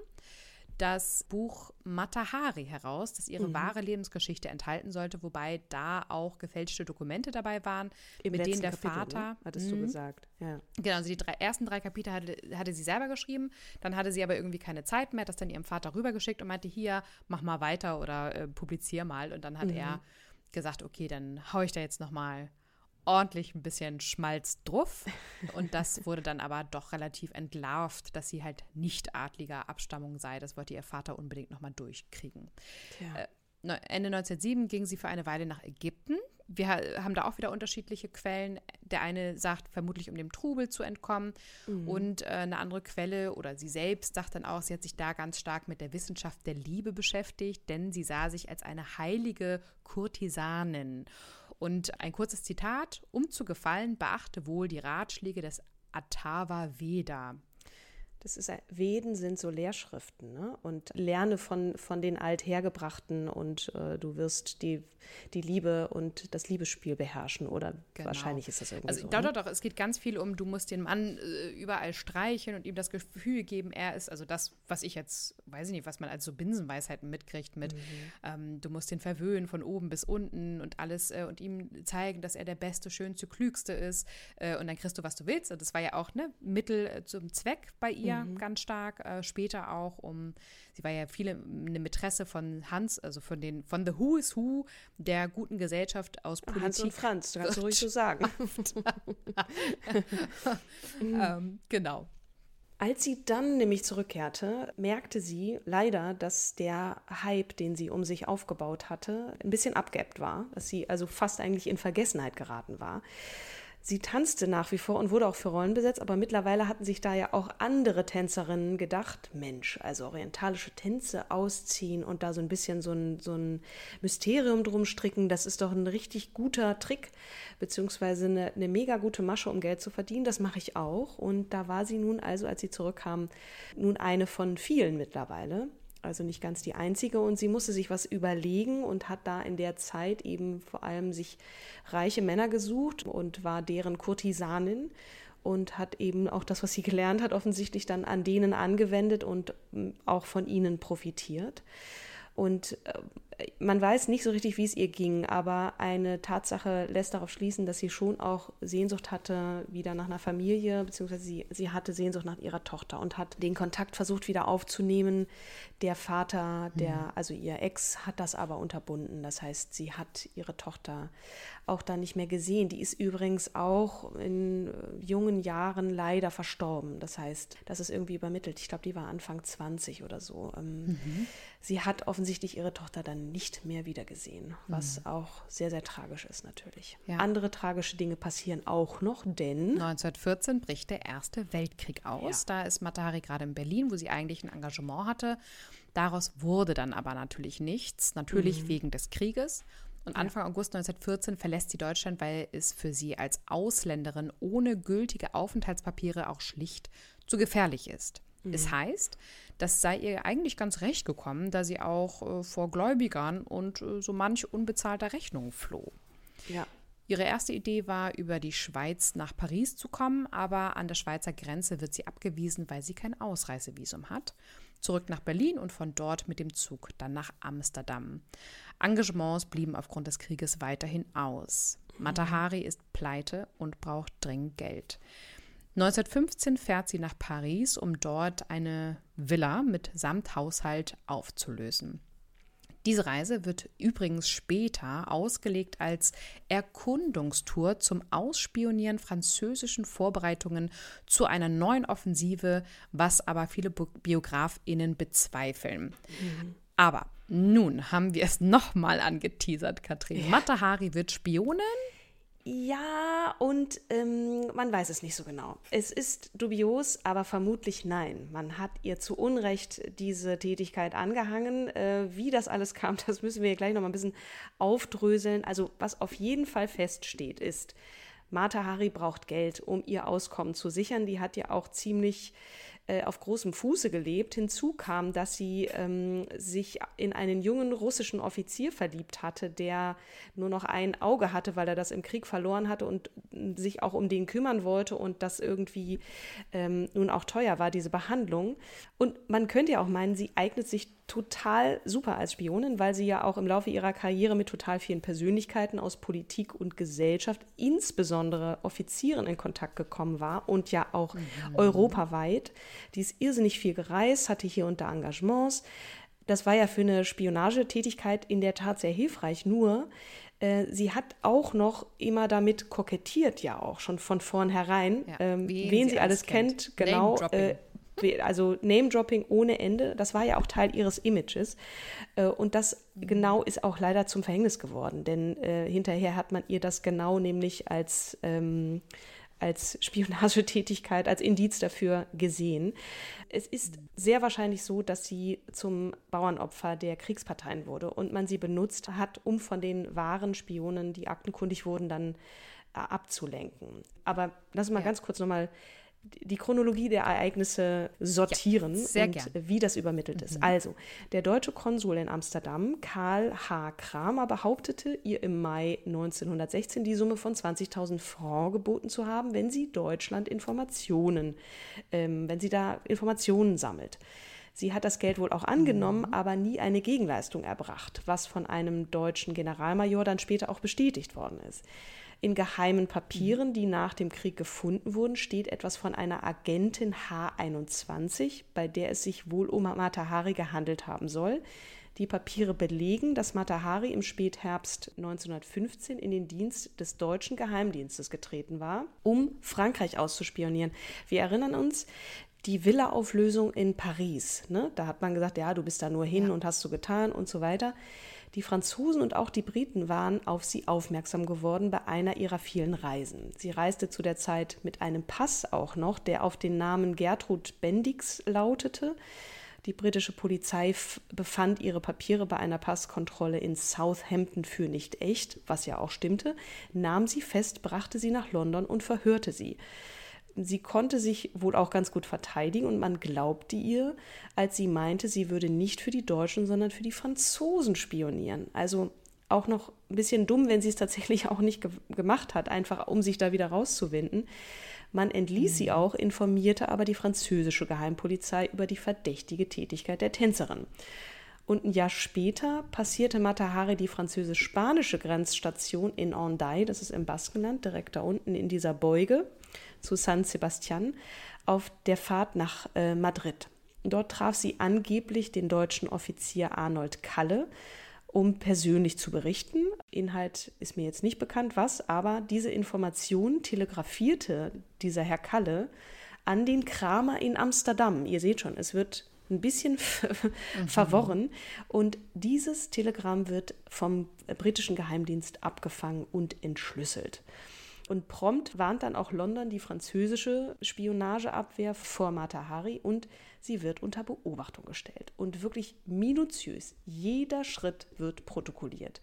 S1: das Buch Matahari heraus, das ihre mhm. wahre Lebensgeschichte enthalten sollte, wobei da auch gefälschte Dokumente dabei waren,
S2: Im mit denen der Kapitel, Vater. Ne? Hattest du mhm. gesagt, ja.
S1: Genau, also die drei, ersten drei Kapitel hatte, hatte sie selber geschrieben, dann hatte sie aber irgendwie keine Zeit mehr, das dann ihrem Vater rübergeschickt und meinte, hier, mach mal weiter oder äh, publizier mal. Und dann hat mhm. er gesagt, okay, dann haue ich da jetzt nochmal ordentlich ein bisschen Schmalz drauf. Und das [laughs] wurde dann aber doch relativ entlarvt, dass sie halt nicht adliger Abstammung sei. Das wollte ihr Vater unbedingt nochmal durchkriegen. Äh, Ende 1907 ging sie für eine Weile nach Ägypten. wir haben da auch wieder unterschiedliche Quellen. Der eine sagt vermutlich, um dem Trubel zu entkommen. Mhm. Und äh, eine andere Quelle oder sie selbst sagt dann auch, sie hat sich da ganz stark mit der Wissenschaft der Liebe beschäftigt, denn sie sah sich als eine heilige Kurtisanin. Und ein kurzes Zitat, um zu gefallen, beachte wohl die Ratschläge des Atava Veda.
S2: Das ist, Veden sind so Lehrschriften ne? und lerne von, von den Althergebrachten und äh, du wirst die, die Liebe und das Liebesspiel beherrschen oder genau. wahrscheinlich ist das irgendwie
S1: also,
S2: so.
S1: Doch, ne? doch, doch, es geht ganz viel um, du musst den Mann äh, überall streicheln und ihm das Gefühl geben, er ist, also das, was ich jetzt, weiß ich nicht, was man als so Binsenweisheiten mitkriegt mit, mhm. ähm, du musst den verwöhnen von oben bis unten und alles äh, und ihm zeigen, dass er der Beste, Schönste, Klügste ist äh, und dann kriegst du, was du willst. Und das war ja auch ne, Mittel äh, zum Zweck bei ihr mhm. ganz stark. Äh, später auch um, sie war ja viele eine Mätresse von Hans, also von den von The Who is Who der guten Gesellschaft aus Politik.
S2: Hans und Franz, du kannst du ruhig so [laughs] sagen. [laughs]
S1: ähm, genau.
S2: Als sie dann nämlich zurückkehrte, merkte sie leider, dass der Hype, den sie um sich aufgebaut hatte, ein bisschen abgeebbt war, dass sie also fast eigentlich in Vergessenheit geraten war. Sie tanzte nach wie vor und wurde auch für Rollen besetzt, aber mittlerweile hatten sich da ja auch andere Tänzerinnen gedacht, Mensch, also orientalische Tänze ausziehen und da so ein bisschen so ein, so ein Mysterium drum stricken, das ist doch ein richtig guter Trick, beziehungsweise eine, eine mega gute Masche, um Geld zu verdienen. Das mache ich auch. Und da war sie nun also, als sie zurückkam, nun eine von vielen mittlerweile also nicht ganz die einzige. Und sie musste sich was überlegen und hat da in der Zeit eben vor allem sich reiche Männer gesucht und war deren Kurtisanin und hat eben auch das, was sie gelernt hat, offensichtlich dann an denen angewendet und hm, auch von ihnen profitiert. Und äh, man weiß nicht so richtig, wie es ihr ging, aber eine Tatsache lässt darauf schließen, dass sie schon auch Sehnsucht hatte wieder nach einer Familie, beziehungsweise sie, sie hatte Sehnsucht nach ihrer Tochter und hat den Kontakt versucht wieder aufzunehmen. Der Vater, der, mhm. also ihr Ex, hat das aber unterbunden. Das heißt, sie hat ihre Tochter auch da nicht mehr gesehen. Die ist übrigens auch in äh, jungen Jahren leider verstorben. Das heißt, das ist irgendwie übermittelt. Ich glaube, die war Anfang 20 oder so. Ähm, mhm. Sie hat offensichtlich ihre Tochter dann nicht mehr wiedergesehen, was mhm. auch sehr, sehr tragisch ist natürlich. Ja. Andere tragische Dinge passieren auch noch, denn
S1: 1914 bricht der Erste Weltkrieg aus. Ja. Da ist Matahari gerade in Berlin, wo sie eigentlich ein Engagement hatte. Daraus wurde dann aber natürlich nichts, natürlich mhm. wegen des Krieges. Und Anfang August 1914 verlässt sie Deutschland, weil es für sie als Ausländerin ohne gültige Aufenthaltspapiere auch schlicht zu gefährlich ist. Mhm. Es heißt, das sei ihr eigentlich ganz recht gekommen, da sie auch äh, vor Gläubigern und äh, so manch unbezahlter Rechnung floh.
S2: Ja.
S1: Ihre erste Idee war, über die Schweiz nach Paris zu kommen, aber an der Schweizer Grenze wird sie abgewiesen, weil sie kein Ausreisevisum hat. Zurück nach Berlin und von dort mit dem Zug dann nach Amsterdam. Engagements blieben aufgrund des Krieges weiterhin aus. Matahari ist pleite und braucht dringend Geld. 1915 fährt sie nach Paris, um dort eine Villa mit Samthaushalt aufzulösen. Diese Reise wird übrigens später ausgelegt als Erkundungstour zum Ausspionieren französischen Vorbereitungen zu einer neuen Offensive, was aber viele Biografinnen bezweifeln. Mhm. Aber nun haben wir es [laughs] nochmal angeteasert, Katrin. Ja. Matahari wird Spionin
S2: ja, und ähm, man weiß es nicht so genau. Es ist dubios, aber vermutlich nein. Man hat ihr zu Unrecht diese Tätigkeit angehangen. Äh, wie das alles [laughs] kam, das müssen wir gleich noch mal ein bisschen aufdröseln. Also was auf jeden Fall feststeht, ist, Martha Hari braucht Geld, um ihr Auskommen zu sichern. Die hat ja auch ziemlich äh, auf großem Fuße gelebt. Hinzu kam, dass sie ähm, sich in einen jungen russischen Offizier verliebt hatte, der nur noch ein Auge hatte, weil er das im Krieg verloren hatte und sich auch um den kümmern wollte und das irgendwie ähm, nun auch teuer war, diese Behandlung. Und man könnte ja auch meinen, sie eignet sich total super als Spionin, weil sie ja auch im Laufe ihrer Karriere mit total vielen Persönlichkeiten aus Politik und Gesellschaft, insbesondere Offizieren, in Kontakt gekommen war und ja auch mhm. europaweit. Die ist irrsinnig viel gereist, hatte hier und da Engagements. Das war ja für eine Spionagetätigkeit in der Tat sehr hilfreich. Nur, äh, sie hat auch noch immer damit kokettiert, ja auch schon von vornherein, ja, ähm, wen sie alles kennt. kennt genau. also Name-Dropping ohne Ende, das war ja auch Teil ihres Images. Äh, und das genau ist auch leider zum Verhängnis geworden, denn äh, hinterher hat man ihr das genau nämlich als ähm, als Spionagetätigkeit, als Indiz dafür gesehen. Es ist sehr wahrscheinlich so, dass sie zum Bauernopfer der Kriegsparteien wurde und man sie benutzt hat, um von den wahren Spionen, die aktenkundig wurden, dann äh, abzulenken. Aber lass uns mal ja. ganz kurz nochmal die Chronologie der Ereignisse sortieren
S1: ja, und
S2: gern. wie das übermittelt mhm. ist. Also, der deutsche Konsul in Amsterdam, Karl H. Kramer, behauptete, ihr im Mai 1916 die Summe von 20.000 Francs geboten zu haben, wenn sie Deutschland Informationen, ähm, wenn sie da Informationen sammelt. Sie hat das Geld wohl auch angenommen, mhm. aber nie eine Gegenleistung erbracht, was von einem deutschen Generalmajor dann später auch bestätigt worden ist. In geheimen Papieren, die nach dem Krieg gefunden wurden, steht etwas von einer Agentin H21, bei der es sich wohl um Matahari gehandelt haben soll. Die Papiere belegen, dass Matahari im Spätherbst 1915 in den Dienst des deutschen Geheimdienstes getreten war, um Frankreich auszuspionieren. Wir erinnern uns, die Villa-Auflösung in Paris. Ne? Da hat man gesagt, ja, du bist da nur hin ja. und hast so getan und so weiter. Die Franzosen und auch die Briten waren auf sie aufmerksam geworden bei einer ihrer vielen Reisen. Sie reiste zu der Zeit mit einem Pass auch noch, der auf den Namen Gertrud Bendix lautete. Die britische Polizei befand ihre Papiere bei einer Passkontrolle in Southampton für nicht echt, was ja auch stimmte, nahm sie fest, brachte sie nach London und verhörte sie sie konnte sich wohl auch ganz gut verteidigen und man glaubte ihr, als sie meinte, sie würde nicht für die Deutschen, sondern für die Franzosen spionieren. Also auch noch ein bisschen dumm, wenn sie es tatsächlich [laughs] auch nicht ge gemacht hat, einfach um sich da wieder rauszuwinden. Man entließ mhm. sie auch, informierte aber die französische Geheimpolizei über die verdächtige Tätigkeit der Tänzerin. Und ein Jahr später passierte Matahari die französisch-spanische Grenzstation in Hendaye, das ist im Baskenland, direkt da unten in dieser Beuge zu San Sebastian auf der Fahrt nach äh, Madrid. Dort traf sie angeblich den deutschen Offizier Arnold Kalle, um persönlich zu berichten. Inhalt ist mir jetzt nicht bekannt, was, aber diese Information telegrafierte dieser Herr Kalle an den Kramer in Amsterdam. Ihr seht schon, es wird ein bisschen [laughs] mhm. verworren. Und dieses Telegramm wird vom britischen Geheimdienst abgefangen und entschlüsselt. Und prompt warnt dann auch London die französische Spionageabwehr vor Matahari und sie wird unter Beobachtung gestellt. Und wirklich minutiös, jeder Schritt wird protokolliert.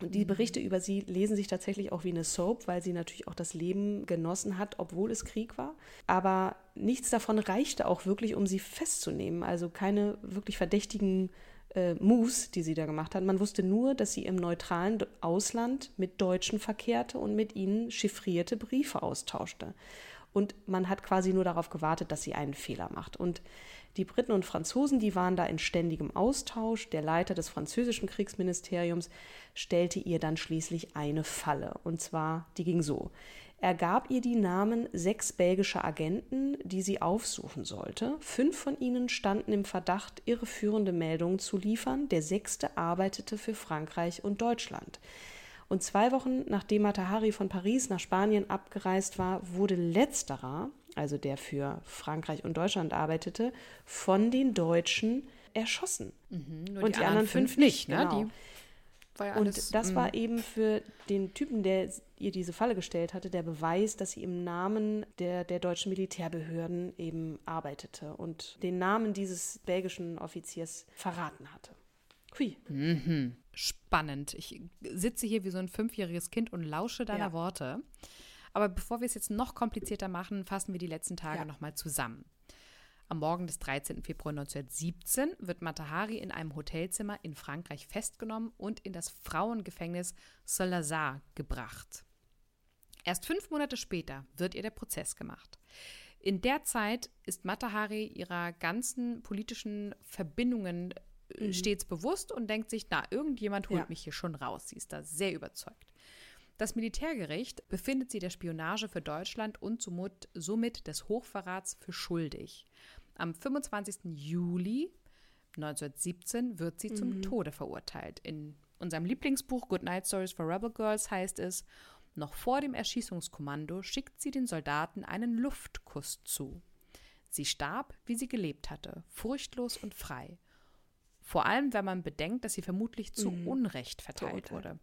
S2: Und die. Berichte über sie lesen sich tatsächlich auch wie eine Soap, weil sie natürlich auch das Leben genossen hat, obwohl es Krieg war. Aber nichts davon reichte auch wirklich, um sie festzunehmen. Also keine wirklich verdächtigen äh, Moves, die sie da gemacht hat. Man wusste nur, dass sie im neutralen Ausland mit Deutschen verkehrte und mit ihnen chiffrierte Briefe austauschte. Und man hat quasi nur darauf gewartet, dass sie einen Fehler macht. Und die Briten und Franzosen, die waren da in ständigem Austausch. Der Leiter des französischen Kriegsministeriums stellte ihr dann schließlich eine Falle. Und zwar, die ging so. Er gab ihr die Namen sechs belgischer Agenten, die sie aufsuchen sollte. Fünf von ihnen standen im Verdacht, irreführende Meldungen zu liefern. Der sechste arbeitete für Frankreich und Deutschland. Und zwei Wochen nachdem Matahari von Paris nach Spanien abgereist war, wurde letzterer, also der für Frankreich und Deutschland arbeitete, von den Deutschen erschossen.
S1: Mhm, und die, die, anderen fünf, nicht. Ne?
S2: Genau. Ja und das war mm. eben für den Typen, der ihr diese Falle gestellt hatte, der Beweis, dass sie im Namen der, der deutschen Militärbehörden eben arbeitete und den Namen dieses belgischen Offiziers verraten hatte.
S1: Hui. Mhm. Spannend. Ich sitze hier wie so ein fünfjähriges Kind und lausche deiner ja. Worte. Aber bevor wir es jetzt noch komplizierter machen, fassen wir die letzten Tage ja. nochmal zusammen. Am Morgen des 13. Februar 1917 wird Matahari in einem Hotelzimmer in Frankreich festgenommen und in das Frauengefängnis Salazar gebracht. Erst fünf Monate später wird ihr der Prozess gemacht. In der Zeit ist Matahari ihrer ganzen politischen Verbindungen äh, mhm. stets bewusst und denkt sich, na, irgendjemand holt ja. mich hier schon raus. Sie ist da sehr überzeugt. Das Militärgericht befindet sie der Spionage für Deutschland und somit, somit des Hochverrats für schuldig. Am 25. Juli 1917 wird sie mhm. zum Tode verurteilt. In unserem Lieblingsbuch Good Night Stories for Rebel Girls heißt es, noch vor dem Erschießungskommando schickt sie den Soldaten einen Luftkuss zu. Sie starb, wie sie gelebt hatte, furchtlos und frei. Vor allem, wenn man bedenkt, dass sie vermutlich zu mhm. Unrecht verteilt wurde.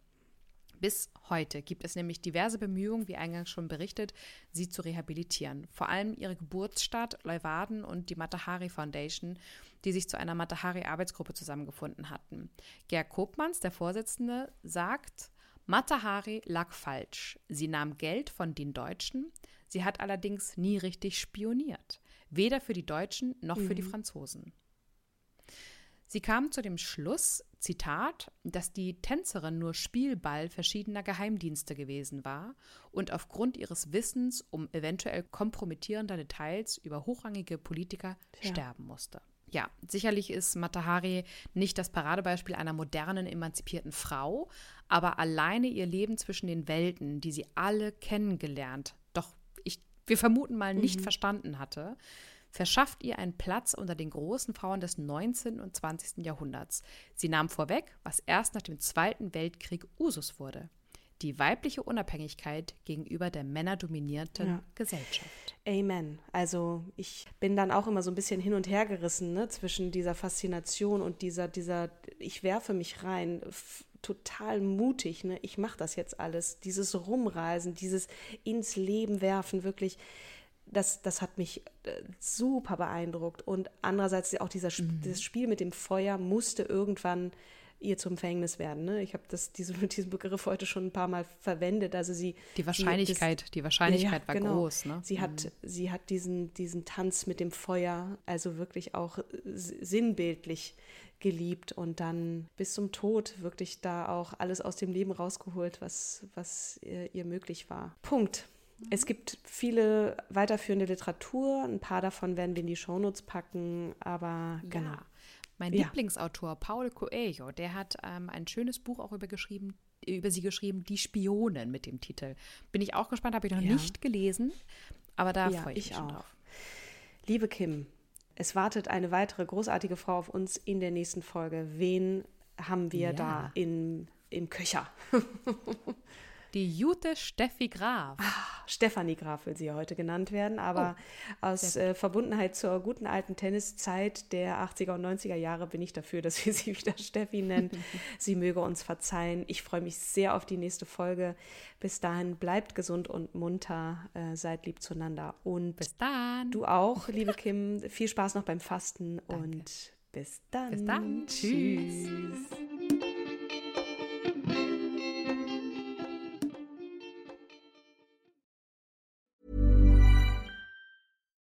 S1: Bis heute gibt es nämlich diverse Bemühungen, wie eingangs schon berichtet, sie zu rehabilitieren. Vor allem ihre Geburtsstadt Leuwarden und die Matahari Foundation, die sich zu einer Matahari-Arbeitsgruppe zusammengefunden hatten. Gerd Kopmanns, der Vorsitzende, sagt, Matahari lag falsch. Sie nahm Geld von den Deutschen. Sie hat allerdings nie richtig spioniert. Weder für die Deutschen noch mhm. für die mhm. Franzosen. Sie kam zu dem Schluss, Zitat, dass die Tänzerin nur Spielball verschiedener Geheimdienste gewesen war und aufgrund ihres Wissens um eventuell kompromittierender Details über hochrangige Politiker ja. sterben musste. Ja, sicherlich ist Matahari nicht das Paradebeispiel einer modernen, emanzipierten Frau, aber alleine ihr Leben zwischen den Welten, die sie alle kennengelernt, doch ich, wir vermuten mal nicht mhm. verstanden hatte, verschafft ihr einen Platz unter den großen Frauen des 19. und 20. Jahrhunderts. Sie nahm vorweg, was erst nach dem Zweiten Weltkrieg Usus wurde. Die weibliche Unabhängigkeit gegenüber der männerdominierten ja. Gesellschaft.
S2: Amen. Also ich bin dann auch immer so ein bisschen hin und her gerissen ne, zwischen dieser Faszination und dieser, dieser, ich werfe mich rein, total mutig, ne? ich mache das jetzt alles, dieses Rumreisen, dieses ins Leben werfen, wirklich das, das hat mich äh, super beeindruckt. Und andererseits auch dieser, mhm. dieses Spiel mit dem Feuer musste irgendwann ihr zum Verhängnis werden. Ne? Ich habe diese, [laughs] diesen Begriff heute schon ein paar Mal verwendet. Also sie
S1: die Wahrscheinlichkeit, das, die Wahrscheinlichkeit ja, war genau. groß. Ne?
S2: Sie mhm. hat, sie hat diesen, diesen Tanz mit dem Feuer also wirklich auch sinnbildlich geliebt und dann bis zum Tod wirklich da auch alles aus dem Leben rausgeholt, was, was ihr, ihr möglich war. Punkt. Es gibt viele weiterführende Literatur, ein paar davon werden wir in die Shownotes packen, aber genau. Ja.
S1: Mein ja. Lieblingsautor Paul Coelho, der hat ähm, ein schönes Buch auch über, geschrieben, über sie geschrieben, Die Spionen mit dem Titel. Bin ich auch gespannt, habe ich noch ja. nicht gelesen, aber da freue ich mich schon drauf.
S2: Liebe Kim, es wartet eine weitere großartige Frau auf uns in der nächsten Folge. Wen haben wir da in, im Köcher? [laughs]
S1: Die Jute Steffi Graf.
S2: Ah, Stefanie Graf will sie ja heute genannt werden, aber oh, aus äh, Verbundenheit zur guten alten Tenniszeit der 80er und 90er Jahre bin ich dafür, dass wir [laughs] sie wieder Steffi nennen. [laughs] sie möge uns verzeihen. Ich freue mich sehr auf die nächste Folge. Bis dahin bleibt gesund und munter, äh, seid lieb zueinander und
S1: bis dann.
S2: Du auch, [laughs] liebe Kim. Viel Spaß noch beim Fasten Danke. und bis dann.
S1: Bis dann. Tschüss. Tschüss.